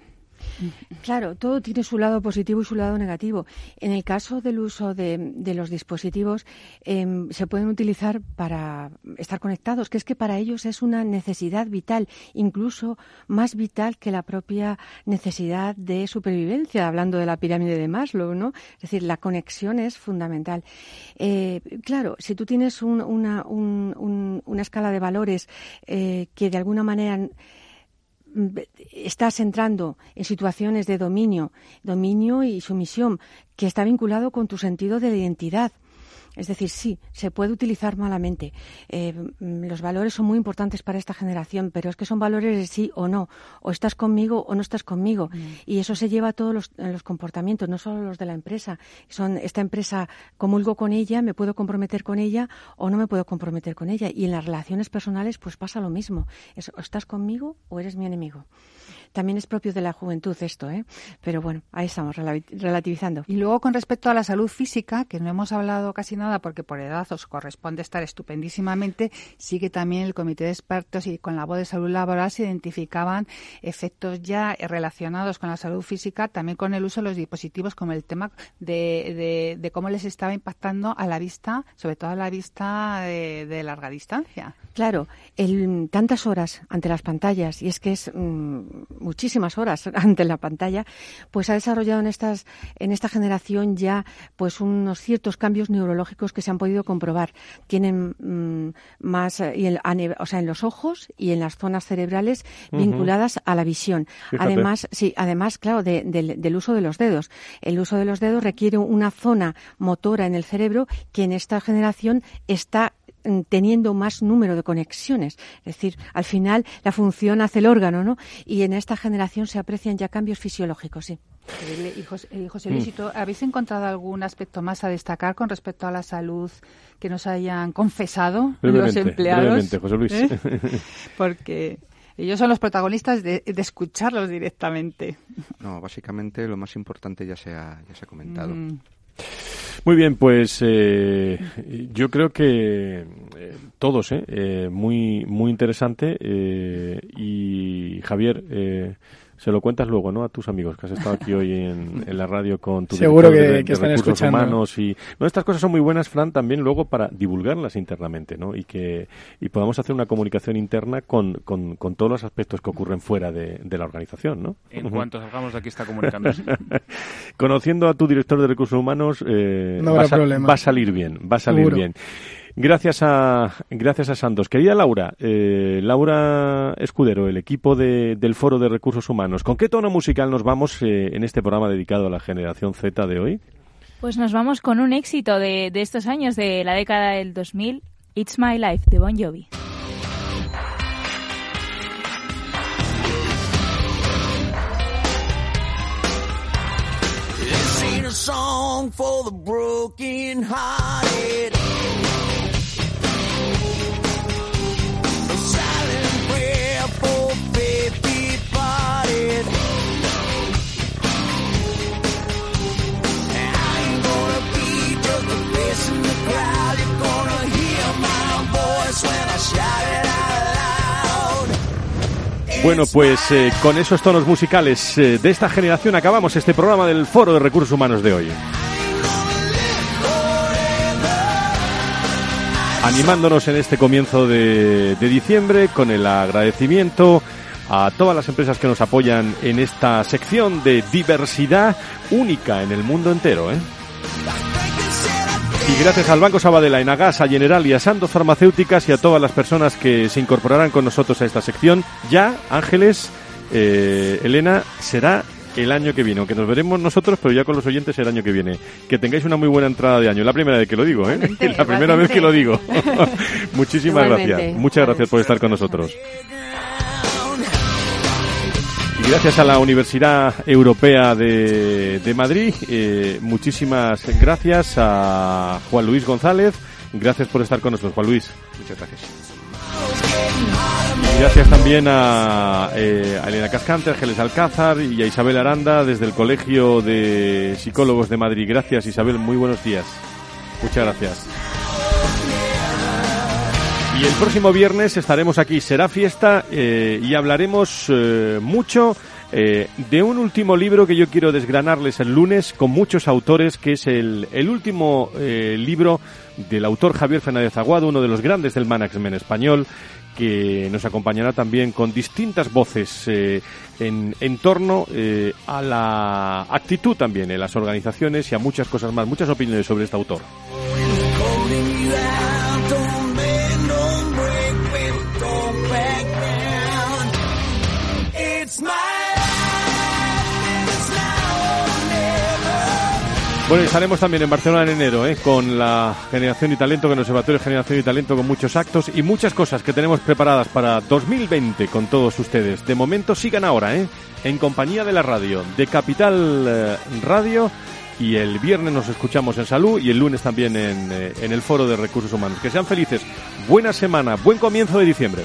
Claro, todo tiene su lado positivo y su lado negativo. En el caso del uso de, los dispositivos, em, se pueden utilizar para estar conectados, que es que para ellos es una necesidad vital, incluso más vital que la propia necesidad de supervivencia, hablando de la pirámide de Maslow, ¿no? Es decir, la conexión es fundamental. Eh, claro, si tú tienes una, una, escala de valores eh, que de alguna manera estás entrando en situaciones de dominio, dominio y sumisión, que está vinculado con tu sentido de identidad. Es decir, sí, se puede utilizar malamente. Eh, mm, los valores son muy importantes para esta generación, pero es que son valores de sí o no. O estás conmigo o no estás conmigo. Mm. Y eso se lleva a todos los, los, comportamientos, no solo los de la empresa. Son esta empresa, comulgo con ella, me puedo comprometer con ella o no me puedo comprometer con ella. Y en las relaciones personales, pues pasa lo mismo. o estás conmigo o eres mi enemigo. También es propio de la juventud esto, ¿eh? Pero bueno, ahí estamos relativizando. Y luego con respecto a la salud física, que no hemos hablado casi nada nada porque por edad os corresponde estar estupendísimamente, sí que también el comité de expertos y con la voz de salud laboral se identificaban efectos ya relacionados con la salud física, también con el uso de los dispositivos, como el tema de, de, cómo les estaba impactando a la vista, sobre todo a la vista de, larga distancia. Claro, el, tantas horas ante las pantallas, y es que es mm, muchísimas horas (laughs) ante la pantalla, pues ha desarrollado en estas en esta generación ya pues unos ciertos cambios neurológicos que se han podido comprobar. Tienen mm, más eh, y o sea, en los ojos y en las zonas cerebrales vinculadas a la visión. Además, sí, además, claro, del uso de los dedos. El uso de los dedos requiere una zona motora en el cerebro que en esta generación está mm, teniendo más número de conexiones. Es decir, al final la función hace el órgano, ¿no? Y en esta generación se aprecian ya cambios fisiológicos, sí. Y José, Luis, mm. ¿habéis encontrado algún aspecto más a destacar con respecto a la salud que nos hayan confesado los empleados? José Luis. ¿Eh? (laughs) Porque ellos son los protagonistas de, escucharlos directamente. No, básicamente lo más importante ya se ha, ya se ha comentado. Mm. Muy bien, pues eh, yo creo que eh, todos, eh, muy muy interesante y Javier se lo cuentas luego, ¿no? A tus amigos que has estado aquí hoy en, (laughs) la radio con tu Seguro que, de, que están escuchando. humanos y no, estas cosas son muy buenas, Fran, también luego para divulgarlas internamente, ¿no? Y que y podamos hacer una comunicación interna con, con, con todos los aspectos que ocurren fuera de, de la organización, ¿no? En cuanto salgamos de aquí está comunicándose. (laughs) Conociendo a tu director de recursos humanos, eh, no va, a, va, a, salir bien, va a salir bien. Gracias a, gracias a Santos. Querida Laura, eh, Laura Escudero, el equipo de, del Foro de Recursos Humanos, ¿con qué tono musical nos vamos eh, en este programa dedicado a la generación Z de hoy? Pues nos vamos con un éxito de, de estos años, de la década del 2000, It's My Life, de Bon Jovi. song for the broken hearted. Bueno, pues eh, con esos tonos musicales eh, de esta generación acabamos este programa del Foro de Recursos Humanos de hoy. Animándonos en este comienzo de, diciembre con el agradecimiento a todas las empresas que nos apoyan en esta sección de diversidad única en el mundo entero. ¿eh? Y gracias al Banco Sabadell, a Enagas, a General y a Sandoz Farmacéuticas y a todas las personas que se incorporarán con nosotros a esta sección, ya, Ángeles, eh, Elena, será el año que viene, aunque nos veremos nosotros, pero ya con los oyentes el año que viene. Que tengáis una muy buena entrada de año. La primera vez que lo digo, ¿eh? (laughs) La primera vez que lo digo. (laughs) Muchísimas gracias. Muchas gracias por estar con nosotros. Y gracias a la Universidad Europea de, de Madrid, eh, muchísimas gracias a Juan Luis González. Gracias por estar con nosotros, Juan Luis. Muchas gracias. Gracias también a, eh, a, Elena Cascante, Ángeles Alcázar y a Isabel Aranda desde el Colegio de Psicólogos de Madrid. Gracias Isabel, muy buenos días. Muchas gracias. El próximo viernes estaremos aquí, será fiesta eh, y hablaremos eh, mucho eh, de un último libro que yo quiero desgranarles el lunes con muchos autores, que es el, el último libro del autor Javier Fernández Aguado, uno de los grandes del management español, que nos acompañará también con distintas voces en, en, torno a la actitud también en las organizaciones y a muchas cosas más, muchas opiniones sobre este autor. Bueno, estaremos también en Barcelona en enero, ¿eh? con la Generación y Talento, con el Observatorio de Generación y Talento, con muchos actos y muchas cosas que tenemos preparadas para 2020 con todos ustedes. De momento sigan ahora, ¿eh? en compañía de la radio, de Capital eh, Radio, y el viernes nos escuchamos en Salud y el lunes también en, en el Foro de Recursos Humanos. Que sean felices, buena semana, buen comienzo de diciembre.